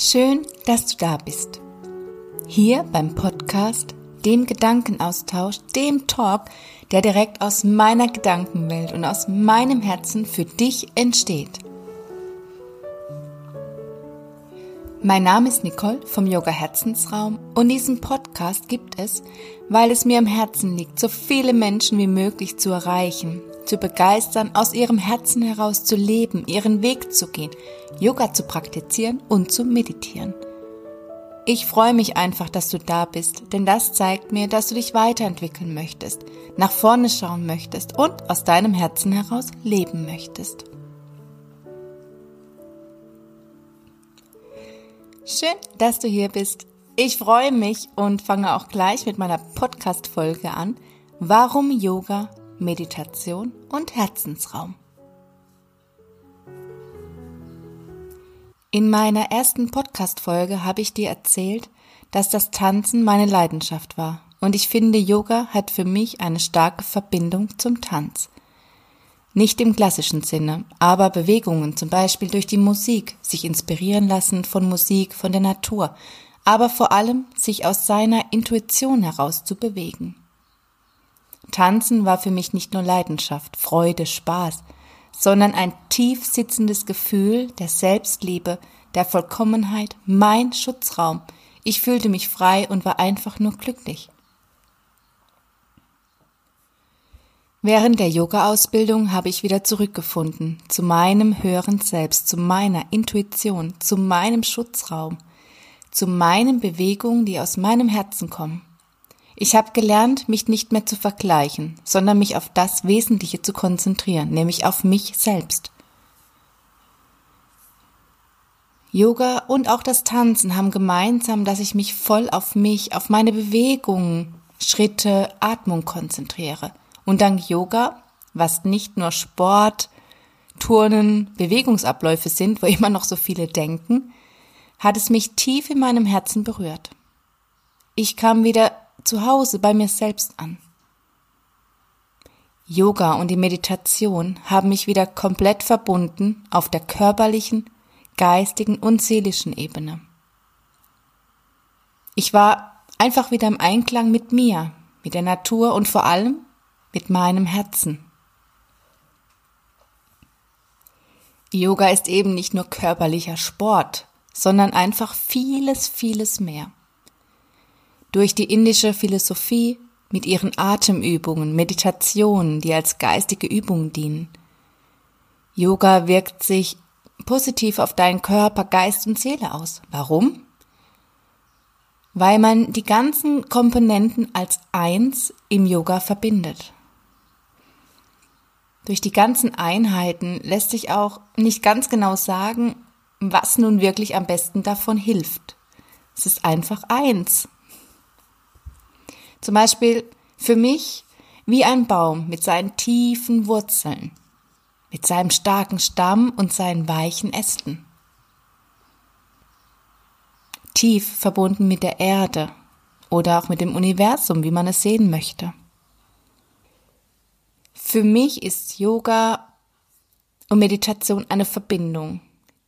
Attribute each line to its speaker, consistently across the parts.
Speaker 1: Schön, dass du da bist. Hier beim Podcast, dem Gedankenaustausch, dem Talk, der direkt aus meiner Gedankenwelt und aus meinem Herzen für dich entsteht. Mein Name ist Nicole vom Yoga Herzensraum und diesen Podcast gibt es, weil es mir am Herzen liegt, so viele Menschen wie möglich zu erreichen, zu begeistern, aus ihrem Herzen heraus zu leben, ihren Weg zu gehen, Yoga zu praktizieren und zu meditieren. Ich freue mich einfach, dass du da bist, denn das zeigt mir, dass du dich weiterentwickeln möchtest, nach vorne schauen möchtest und aus deinem Herzen heraus leben möchtest. Schön, dass du hier bist. Ich freue mich und fange auch gleich mit meiner Podcast-Folge an. Warum Yoga Meditation und Herzensraum. In meiner ersten Podcast-Folge habe ich dir erzählt, dass das Tanzen meine Leidenschaft war und ich finde, Yoga hat für mich eine starke Verbindung zum Tanz. Nicht im klassischen Sinne, aber Bewegungen, zum Beispiel durch die Musik, sich inspirieren lassen von Musik, von der Natur, aber vor allem sich aus seiner Intuition heraus zu bewegen. Tanzen war für mich nicht nur Leidenschaft, Freude, Spaß, sondern ein tief sitzendes Gefühl der Selbstliebe, der Vollkommenheit, mein Schutzraum. Ich fühlte mich frei und war einfach nur glücklich. Während der Yoga-Ausbildung habe ich wieder zurückgefunden zu meinem höheren Selbst, zu meiner Intuition, zu meinem Schutzraum, zu meinen Bewegungen, die aus meinem Herzen kommen. Ich habe gelernt, mich nicht mehr zu vergleichen, sondern mich auf das Wesentliche zu konzentrieren, nämlich auf mich selbst. Yoga und auch das Tanzen haben gemeinsam, dass ich mich voll auf mich, auf meine Bewegungen, Schritte, Atmung konzentriere. Und dank Yoga, was nicht nur Sport, Turnen, Bewegungsabläufe sind, wo immer noch so viele denken, hat es mich tief in meinem Herzen berührt. Ich kam wieder zu Hause bei mir selbst an. Yoga und die Meditation haben mich wieder komplett verbunden auf der körperlichen, geistigen und seelischen Ebene. Ich war einfach wieder im Einklang mit mir, mit der Natur und vor allem mit meinem Herzen. Yoga ist eben nicht nur körperlicher Sport, sondern einfach vieles, vieles mehr durch die indische Philosophie mit ihren Atemübungen, Meditationen, die als geistige Übungen dienen. Yoga wirkt sich positiv auf deinen Körper, Geist und Seele aus. Warum? Weil man die ganzen Komponenten als eins im Yoga verbindet. Durch die ganzen Einheiten lässt sich auch nicht ganz genau sagen, was nun wirklich am besten davon hilft. Es ist einfach eins. Zum Beispiel für mich wie ein Baum mit seinen tiefen Wurzeln, mit seinem starken Stamm und seinen weichen Ästen. Tief verbunden mit der Erde oder auch mit dem Universum, wie man es sehen möchte. Für mich ist Yoga und Meditation eine Verbindung,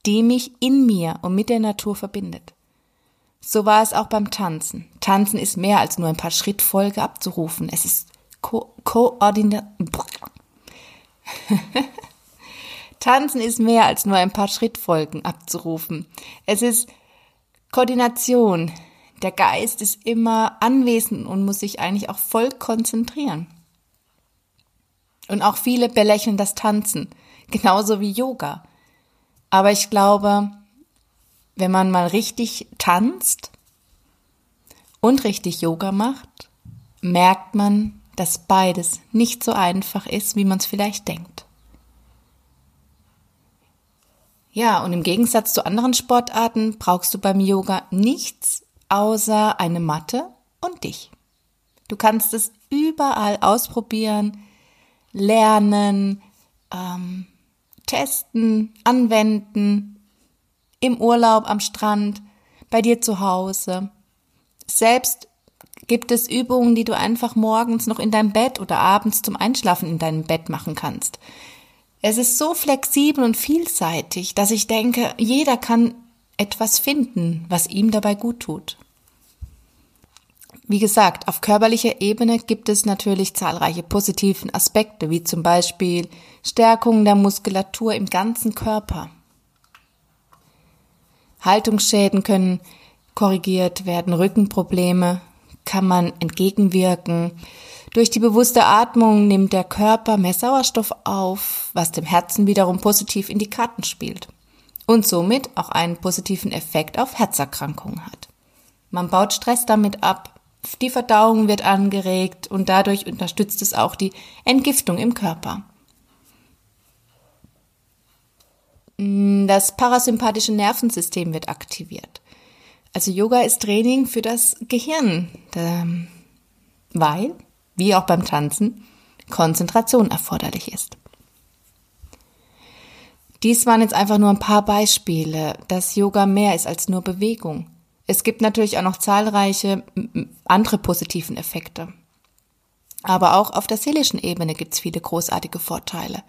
Speaker 1: die mich in mir und mit der Natur verbindet. So war es auch beim Tanzen. Tanzen ist mehr als nur ein paar Schrittfolge abzurufen. Es ist Ko Koordinat. Tanzen ist mehr als nur ein paar Schrittfolgen abzurufen. Es ist Koordination. Der Geist ist immer anwesend und muss sich eigentlich auch voll konzentrieren. Und auch viele belächeln das Tanzen, genauso wie Yoga. Aber ich glaube, wenn man mal richtig tanzt und richtig Yoga macht, merkt man, dass beides nicht so einfach ist, wie man es vielleicht denkt. Ja, und im Gegensatz zu anderen Sportarten brauchst du beim Yoga nichts außer eine Matte und dich. Du kannst es überall ausprobieren, lernen, ähm, testen, anwenden, im Urlaub am Strand, bei dir zu Hause. Selbst gibt es Übungen, die du einfach morgens noch in deinem Bett oder abends zum Einschlafen in deinem Bett machen kannst. Es ist so flexibel und vielseitig, dass ich denke, jeder kann etwas finden, was ihm dabei gut tut. Wie gesagt, auf körperlicher Ebene gibt es natürlich zahlreiche positiven Aspekte, wie zum Beispiel Stärkung der Muskulatur im ganzen Körper. Haltungsschäden können korrigiert werden, Rückenprobleme kann man entgegenwirken. Durch die bewusste Atmung nimmt der Körper mehr Sauerstoff auf, was dem Herzen wiederum positiv in die Karten spielt und somit auch einen positiven Effekt auf Herzerkrankungen hat. Man baut Stress damit ab, die Verdauung wird angeregt und dadurch unterstützt es auch die Entgiftung im Körper. Das parasympathische Nervensystem wird aktiviert. Also Yoga ist Training für das Gehirn, weil, wie auch beim Tanzen, Konzentration erforderlich ist. Dies waren jetzt einfach nur ein paar Beispiele, dass Yoga mehr ist als nur Bewegung. Es gibt natürlich auch noch zahlreiche andere positiven Effekte. Aber auch auf der seelischen Ebene gibt es viele großartige Vorteile.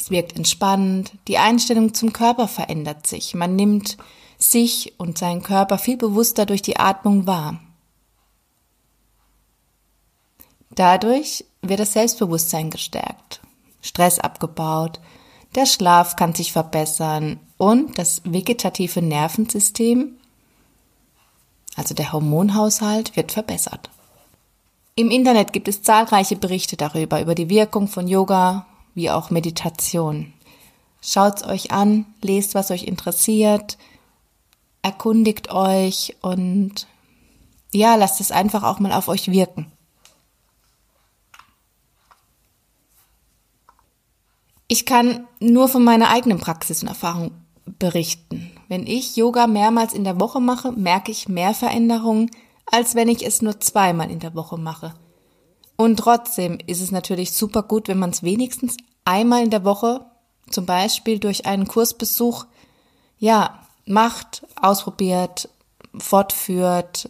Speaker 1: Es wirkt entspannend, die Einstellung zum Körper verändert sich, man nimmt sich und seinen Körper viel bewusster durch die Atmung wahr. Dadurch wird das Selbstbewusstsein gestärkt, Stress abgebaut, der Schlaf kann sich verbessern und das vegetative Nervensystem, also der Hormonhaushalt, wird verbessert. Im Internet gibt es zahlreiche Berichte darüber, über die Wirkung von Yoga wie auch Meditation. Schaut's euch an, lest, was euch interessiert, erkundigt euch und ja, lasst es einfach auch mal auf euch wirken. Ich kann nur von meiner eigenen Praxis und Erfahrung berichten. Wenn ich Yoga mehrmals in der Woche mache, merke ich mehr Veränderungen, als wenn ich es nur zweimal in der Woche mache. Und trotzdem ist es natürlich super gut, wenn man es wenigstens einmal in der Woche, zum Beispiel durch einen Kursbesuch, ja, macht, ausprobiert, fortführt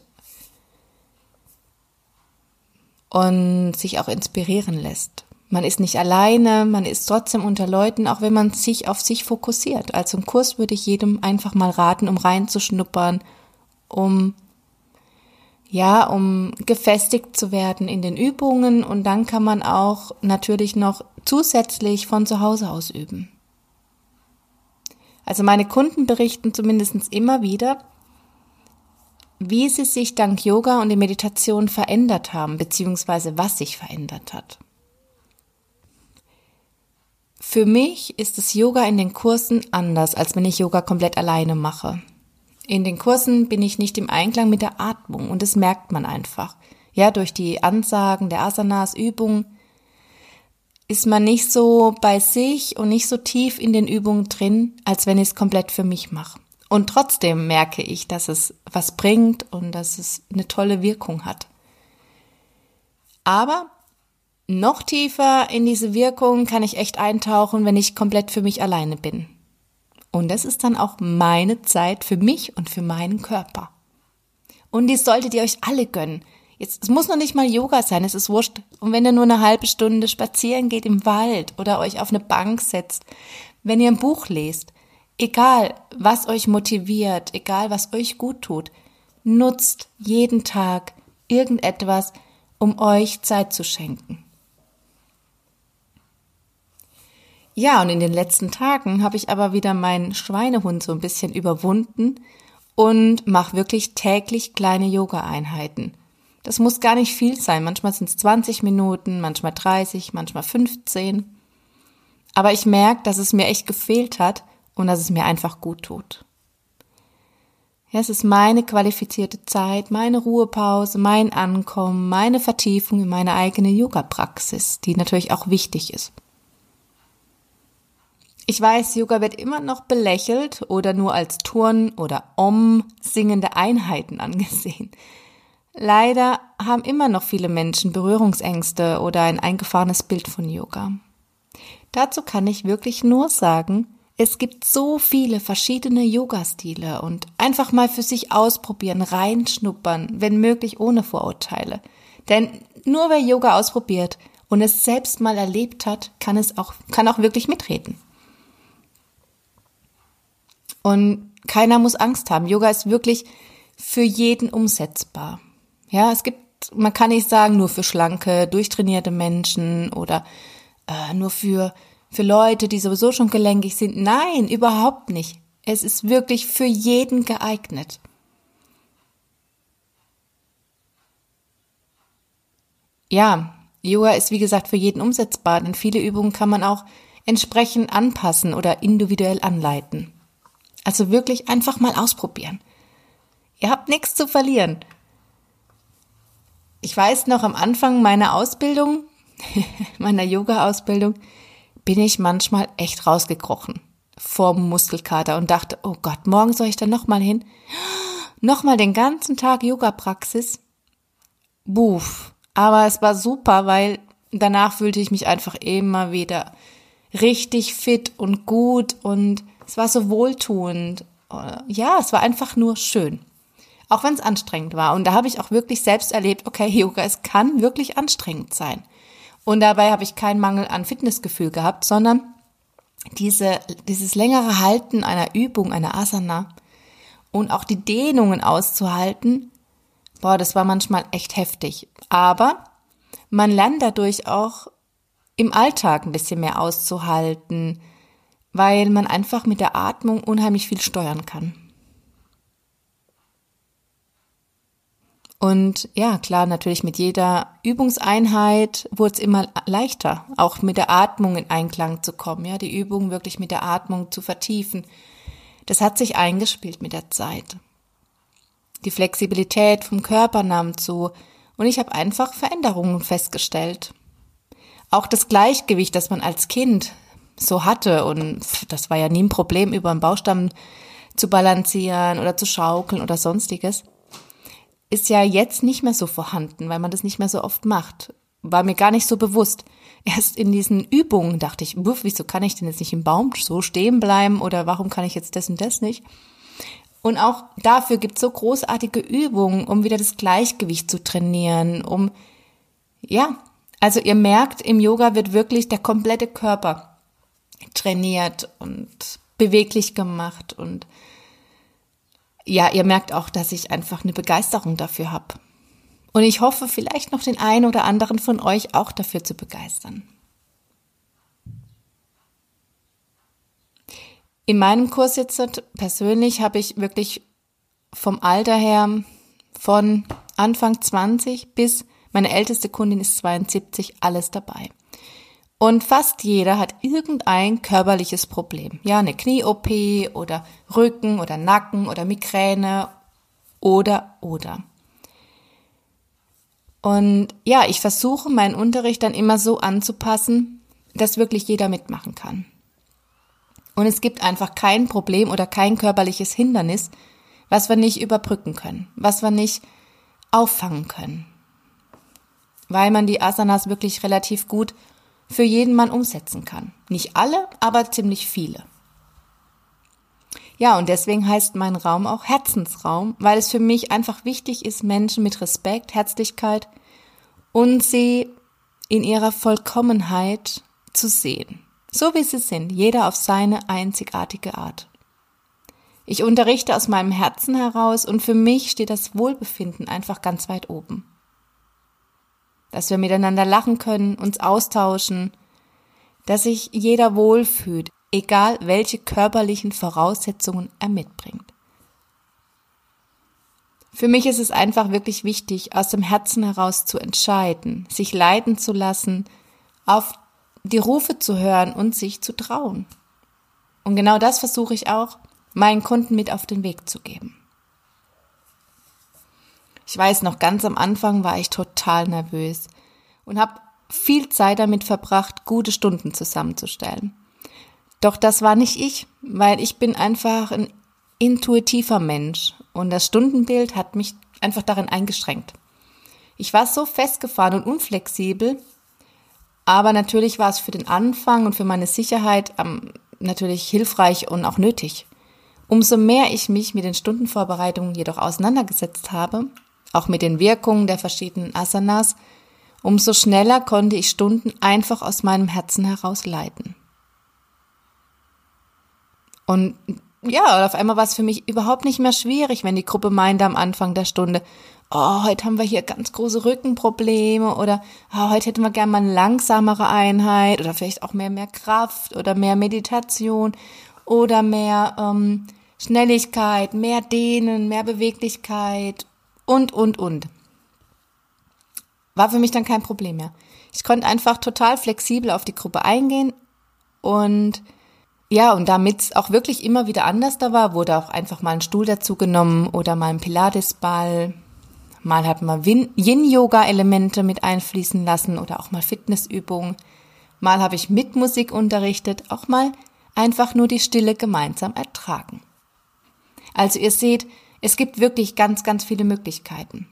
Speaker 1: und sich auch inspirieren lässt. Man ist nicht alleine, man ist trotzdem unter Leuten, auch wenn man sich auf sich fokussiert. Also im Kurs würde ich jedem einfach mal raten, um reinzuschnuppern, um ja, um gefestigt zu werden in den Übungen und dann kann man auch natürlich noch zusätzlich von zu Hause aus üben. Also meine Kunden berichten zumindest immer wieder, wie sie sich dank Yoga und der Meditation verändert haben, beziehungsweise was sich verändert hat. Für mich ist das Yoga in den Kursen anders, als wenn ich Yoga komplett alleine mache. In den Kursen bin ich nicht im Einklang mit der Atmung und das merkt man einfach. Ja, durch die Ansagen der Asanas, Übungen ist man nicht so bei sich und nicht so tief in den Übungen drin, als wenn ich es komplett für mich mache. Und trotzdem merke ich, dass es was bringt und dass es eine tolle Wirkung hat. Aber noch tiefer in diese Wirkung kann ich echt eintauchen, wenn ich komplett für mich alleine bin. Und das ist dann auch meine Zeit für mich und für meinen Körper. Und die solltet ihr euch alle gönnen. Jetzt, es muss noch nicht mal Yoga sein, es ist wurscht. Und wenn ihr nur eine halbe Stunde spazieren geht im Wald oder euch auf eine Bank setzt, wenn ihr ein Buch lest, egal was euch motiviert, egal was euch gut tut, nutzt jeden Tag irgendetwas, um euch Zeit zu schenken. Ja, und in den letzten Tagen habe ich aber wieder meinen Schweinehund so ein bisschen überwunden und mache wirklich täglich kleine Yoga-Einheiten. Das muss gar nicht viel sein. Manchmal sind es 20 Minuten, manchmal 30, manchmal 15. Aber ich merke, dass es mir echt gefehlt hat und dass es mir einfach gut tut. Ja, es ist meine qualifizierte Zeit, meine Ruhepause, mein Ankommen, meine Vertiefung in meine eigene Yoga-Praxis, die natürlich auch wichtig ist. Ich weiß, Yoga wird immer noch belächelt oder nur als Turn- oder Om singende Einheiten angesehen. Leider haben immer noch viele Menschen Berührungsängste oder ein eingefahrenes Bild von Yoga. Dazu kann ich wirklich nur sagen, es gibt so viele verschiedene Yoga-Stile und einfach mal für sich ausprobieren, reinschnuppern, wenn möglich ohne Vorurteile. Denn nur wer Yoga ausprobiert und es selbst mal erlebt hat, kann es auch, kann auch wirklich mitreden. Und keiner muss Angst haben. Yoga ist wirklich für jeden umsetzbar. Ja, es gibt, man kann nicht sagen, nur für schlanke, durchtrainierte Menschen oder äh, nur für, für Leute, die sowieso schon gelenkig sind. Nein, überhaupt nicht. Es ist wirklich für jeden geeignet. Ja, Yoga ist wie gesagt für jeden umsetzbar, denn viele Übungen kann man auch entsprechend anpassen oder individuell anleiten. Also wirklich einfach mal ausprobieren. Ihr habt nichts zu verlieren. Ich weiß noch am Anfang meiner Ausbildung, meiner Yoga-Ausbildung, bin ich manchmal echt rausgekrochen vorm Muskelkater und dachte, oh Gott, morgen soll ich da nochmal hin? Nochmal den ganzen Tag Yoga-Praxis? Buff. Aber es war super, weil danach fühlte ich mich einfach immer wieder richtig fit und gut und es war so wohltuend. Ja, es war einfach nur schön. Auch wenn es anstrengend war. Und da habe ich auch wirklich selbst erlebt, okay, Yoga, es kann wirklich anstrengend sein. Und dabei habe ich keinen Mangel an Fitnessgefühl gehabt, sondern diese, dieses längere Halten einer Übung, einer Asana und auch die Dehnungen auszuhalten, boah, das war manchmal echt heftig. Aber man lernt dadurch auch im Alltag ein bisschen mehr auszuhalten, weil man einfach mit der Atmung unheimlich viel steuern kann. Und ja, klar, natürlich mit jeder Übungseinheit wurde es immer leichter, auch mit der Atmung in Einklang zu kommen, ja, die Übung wirklich mit der Atmung zu vertiefen. Das hat sich eingespielt mit der Zeit. Die Flexibilität vom Körper nahm zu und ich habe einfach Veränderungen festgestellt. Auch das Gleichgewicht, das man als Kind so hatte und das war ja nie ein Problem, über einen Baustamm zu balancieren oder zu schaukeln oder sonstiges ist ja jetzt nicht mehr so vorhanden, weil man das nicht mehr so oft macht. War mir gar nicht so bewusst. Erst in diesen Übungen dachte ich, wuff, wieso kann ich denn jetzt nicht im Baum so stehen bleiben oder warum kann ich jetzt das und das nicht? Und auch dafür gibt es so großartige Übungen, um wieder das Gleichgewicht zu trainieren, um, ja, also ihr merkt, im Yoga wird wirklich der komplette Körper trainiert und beweglich gemacht und ja, ihr merkt auch, dass ich einfach eine Begeisterung dafür habe. Und ich hoffe, vielleicht noch den einen oder anderen von euch auch dafür zu begeistern. In meinem Kurs jetzt persönlich habe ich wirklich vom Alter her von Anfang 20 bis meine älteste Kundin ist 72 alles dabei. Und fast jeder hat irgendein körperliches Problem. Ja, eine Knie-OP oder Rücken oder Nacken oder Migräne oder oder. Und ja, ich versuche meinen Unterricht dann immer so anzupassen, dass wirklich jeder mitmachen kann. Und es gibt einfach kein Problem oder kein körperliches Hindernis, was wir nicht überbrücken können, was wir nicht auffangen können. Weil man die Asanas wirklich relativ gut für jeden Mann umsetzen kann. Nicht alle, aber ziemlich viele. Ja, und deswegen heißt mein Raum auch Herzensraum, weil es für mich einfach wichtig ist, Menschen mit Respekt, Herzlichkeit und sie in ihrer Vollkommenheit zu sehen. So wie sie sind, jeder auf seine einzigartige Art. Ich unterrichte aus meinem Herzen heraus und für mich steht das Wohlbefinden einfach ganz weit oben dass wir miteinander lachen können, uns austauschen, dass sich jeder wohlfühlt, egal welche körperlichen Voraussetzungen er mitbringt. Für mich ist es einfach wirklich wichtig, aus dem Herzen heraus zu entscheiden, sich leiten zu lassen, auf die Rufe zu hören und sich zu trauen. Und genau das versuche ich auch meinen Kunden mit auf den Weg zu geben. Ich weiß noch, ganz am Anfang war ich total nervös und habe viel Zeit damit verbracht, gute Stunden zusammenzustellen. Doch das war nicht ich, weil ich bin einfach ein intuitiver Mensch und das Stundenbild hat mich einfach darin eingeschränkt. Ich war so festgefahren und unflexibel, aber natürlich war es für den Anfang und für meine Sicherheit ähm, natürlich hilfreich und auch nötig. Umso mehr ich mich mit den Stundenvorbereitungen jedoch auseinandergesetzt habe, auch mit den Wirkungen der verschiedenen Asanas, umso schneller konnte ich Stunden einfach aus meinem Herzen heraus leiten. Und ja, auf einmal war es für mich überhaupt nicht mehr schwierig, wenn die Gruppe meinte am Anfang der Stunde, oh, heute haben wir hier ganz große Rückenprobleme oder oh, heute hätten wir gerne mal eine langsamere Einheit oder vielleicht auch mehr, mehr Kraft oder mehr Meditation oder mehr ähm, Schnelligkeit, mehr Dehnen, mehr Beweglichkeit und, und, und. War für mich dann kein Problem mehr. Ich konnte einfach total flexibel auf die Gruppe eingehen und ja, und damit es auch wirklich immer wieder anders da war, wurde auch einfach mal ein Stuhl dazu genommen oder mal ein Pilatesball. Mal hat man Yin-Yoga-Elemente mit einfließen lassen oder auch mal Fitnessübungen. Mal habe ich mit Musik unterrichtet, auch mal einfach nur die Stille gemeinsam ertragen. Also ihr seht, es gibt wirklich ganz, ganz viele Möglichkeiten.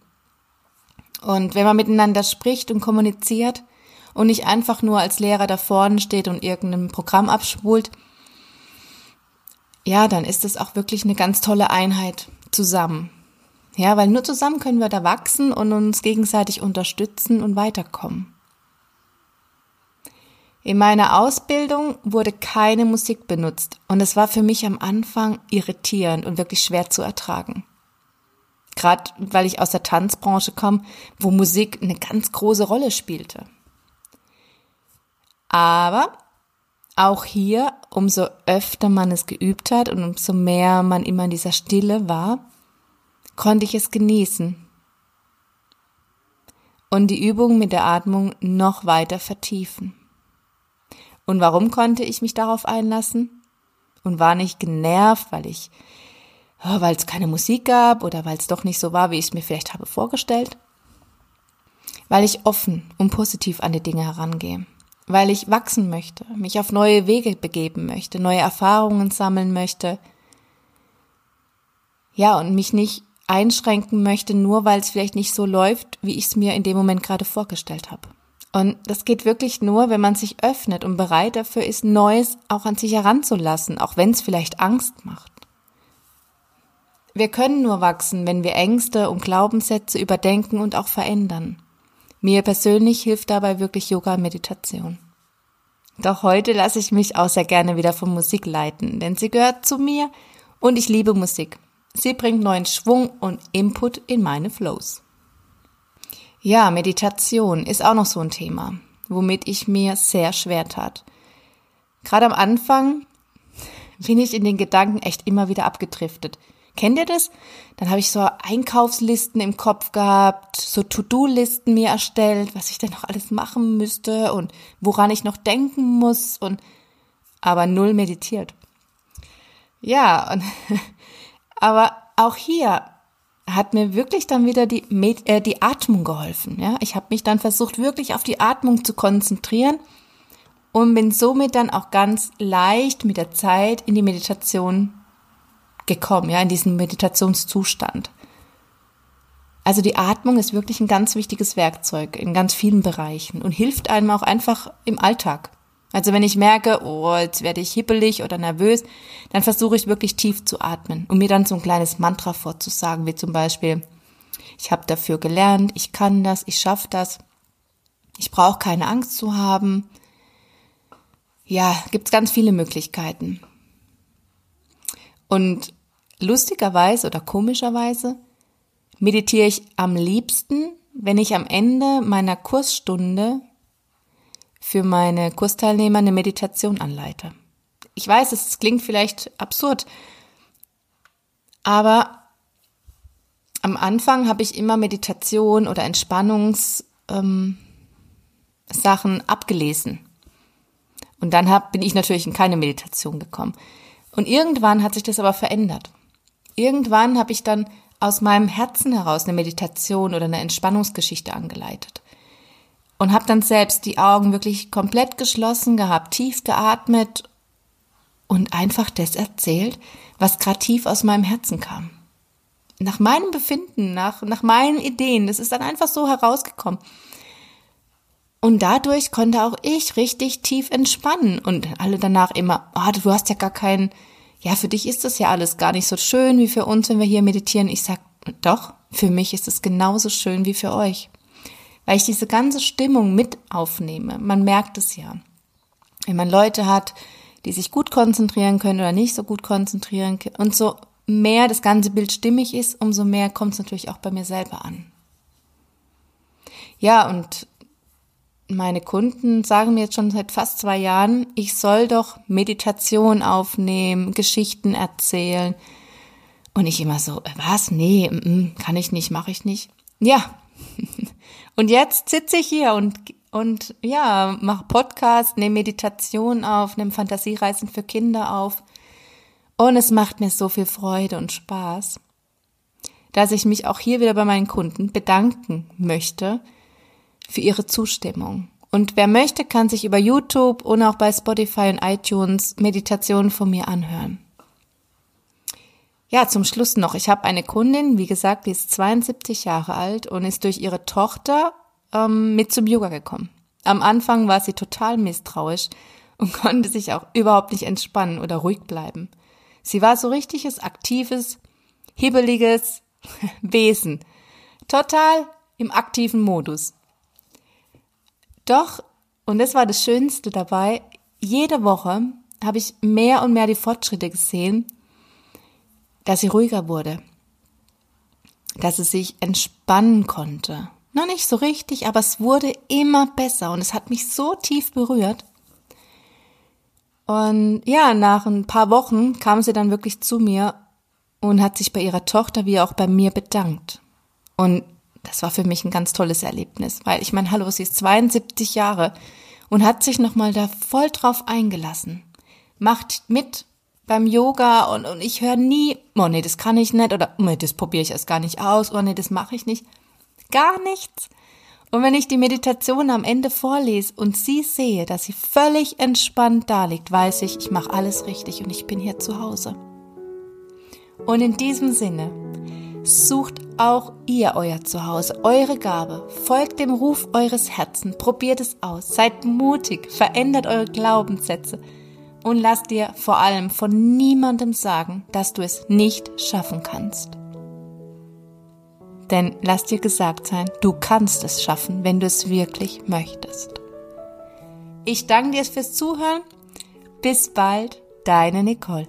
Speaker 1: Und wenn man miteinander spricht und kommuniziert und nicht einfach nur als Lehrer da vorne steht und irgendein Programm abspult, ja, dann ist es auch wirklich eine ganz tolle Einheit zusammen. Ja, weil nur zusammen können wir da wachsen und uns gegenseitig unterstützen und weiterkommen. In meiner Ausbildung wurde keine Musik benutzt und es war für mich am Anfang irritierend und wirklich schwer zu ertragen. Gerade weil ich aus der Tanzbranche komme, wo Musik eine ganz große Rolle spielte. Aber auch hier, umso öfter man es geübt hat und umso mehr man immer in dieser Stille war, konnte ich es genießen und die Übung mit der Atmung noch weiter vertiefen. Und warum konnte ich mich darauf einlassen? Und war nicht genervt, weil ich, oh, weil es keine Musik gab oder weil es doch nicht so war, wie ich es mir vielleicht habe vorgestellt? Weil ich offen und positiv an die Dinge herangehe weil ich wachsen möchte, mich auf neue Wege begeben möchte, neue Erfahrungen sammeln möchte. Ja, und mich nicht einschränken möchte, nur weil es vielleicht nicht so läuft, wie ich es mir in dem Moment gerade vorgestellt habe. Und das geht wirklich nur, wenn man sich öffnet und bereit dafür ist, Neues auch an sich heranzulassen, auch wenn es vielleicht Angst macht. Wir können nur wachsen, wenn wir Ängste und Glaubenssätze überdenken und auch verändern. Mir persönlich hilft dabei wirklich Yoga und Meditation. Doch heute lasse ich mich auch sehr gerne wieder von Musik leiten, denn sie gehört zu mir und ich liebe Musik. Sie bringt neuen Schwung und Input in meine Flows. Ja, Meditation ist auch noch so ein Thema, womit ich mir sehr schwer tat. Gerade am Anfang bin ich in den Gedanken echt immer wieder abgedriftet. Kennt ihr das? Dann habe ich so Einkaufslisten im Kopf gehabt, so To-Do-Listen mir erstellt, was ich denn noch alles machen müsste und woran ich noch denken muss und aber null meditiert. Ja, und aber auch hier hat mir wirklich dann wieder die, äh, die Atmung geholfen. Ja, ich habe mich dann versucht, wirklich auf die Atmung zu konzentrieren und bin somit dann auch ganz leicht mit der Zeit in die Meditation gekommen, ja, in diesen Meditationszustand. Also die Atmung ist wirklich ein ganz wichtiges Werkzeug in ganz vielen Bereichen und hilft einem auch einfach im Alltag. Also wenn ich merke, oh, jetzt werde ich hippelig oder nervös, dann versuche ich wirklich tief zu atmen und mir dann so ein kleines Mantra vorzusagen, wie zum Beispiel, ich habe dafür gelernt, ich kann das, ich schaffe das, ich brauche keine Angst zu haben. Ja, gibt's ganz viele Möglichkeiten. Und Lustigerweise oder komischerweise meditiere ich am liebsten, wenn ich am Ende meiner Kursstunde für meine Kursteilnehmer eine Meditation anleite. Ich weiß, es klingt vielleicht absurd, aber am Anfang habe ich immer Meditation oder Entspannungssachen ähm, abgelesen. Und dann hab, bin ich natürlich in keine Meditation gekommen. Und irgendwann hat sich das aber verändert irgendwann habe ich dann aus meinem Herzen heraus eine Meditation oder eine Entspannungsgeschichte angeleitet. Und habe dann selbst die Augen wirklich komplett geschlossen gehabt, tief geatmet und einfach das erzählt, was gerade tief aus meinem Herzen kam. Nach meinem Befinden, nach, nach meinen Ideen, das ist dann einfach so herausgekommen. Und dadurch konnte auch ich richtig tief entspannen und alle danach immer, oh, du hast ja gar keinen ja, für dich ist das ja alles gar nicht so schön wie für uns, wenn wir hier meditieren. Ich sag, doch, für mich ist es genauso schön wie für euch. Weil ich diese ganze Stimmung mit aufnehme. Man merkt es ja. Wenn man Leute hat, die sich gut konzentrieren können oder nicht so gut konzentrieren können. Und so mehr das ganze Bild stimmig ist, umso mehr kommt es natürlich auch bei mir selber an. Ja, und meine Kunden sagen mir jetzt schon seit fast zwei Jahren, ich soll doch Meditation aufnehmen, Geschichten erzählen. Und ich immer so, was? Nee, kann ich nicht, mache ich nicht. Ja. Und jetzt sitze ich hier und, und ja, mache Podcast, nehme Meditation auf, nehme Fantasiereisen für Kinder auf. Und es macht mir so viel Freude und Spaß, dass ich mich auch hier wieder bei meinen Kunden bedanken möchte, für Ihre Zustimmung. Und wer möchte, kann sich über YouTube und auch bei Spotify und iTunes Meditationen von mir anhören. Ja, zum Schluss noch. Ich habe eine Kundin, wie gesagt, die ist 72 Jahre alt und ist durch ihre Tochter ähm, mit zum Yoga gekommen. Am Anfang war sie total misstrauisch und konnte sich auch überhaupt nicht entspannen oder ruhig bleiben. Sie war so richtiges, aktives, hibbeliges Wesen. Total im aktiven Modus. Doch, und das war das Schönste dabei, jede Woche habe ich mehr und mehr die Fortschritte gesehen, dass sie ruhiger wurde, dass sie sich entspannen konnte. Noch nicht so richtig, aber es wurde immer besser und es hat mich so tief berührt. Und ja, nach ein paar Wochen kam sie dann wirklich zu mir und hat sich bei ihrer Tochter wie auch bei mir bedankt. Und das war für mich ein ganz tolles Erlebnis, weil ich meine, hallo, sie ist 72 Jahre und hat sich nochmal da voll drauf eingelassen. Macht mit beim Yoga und, und ich höre nie, oh nee, das kann ich nicht oder oh nee, das probiere ich erst gar nicht aus, oh nee, das mache ich nicht. Gar nichts. Und wenn ich die Meditation am Ende vorlese und sie sehe, dass sie völlig entspannt da liegt, weiß ich, ich mache alles richtig und ich bin hier zu Hause. Und in diesem Sinne, Sucht auch ihr euer Zuhause, eure Gabe. Folgt dem Ruf eures Herzens. Probiert es aus. Seid mutig. Verändert eure Glaubenssätze. Und lasst dir vor allem von niemandem sagen, dass du es nicht schaffen kannst. Denn lass dir gesagt sein, du kannst es schaffen, wenn du es wirklich möchtest. Ich danke dir fürs Zuhören. Bis bald, deine Nicole.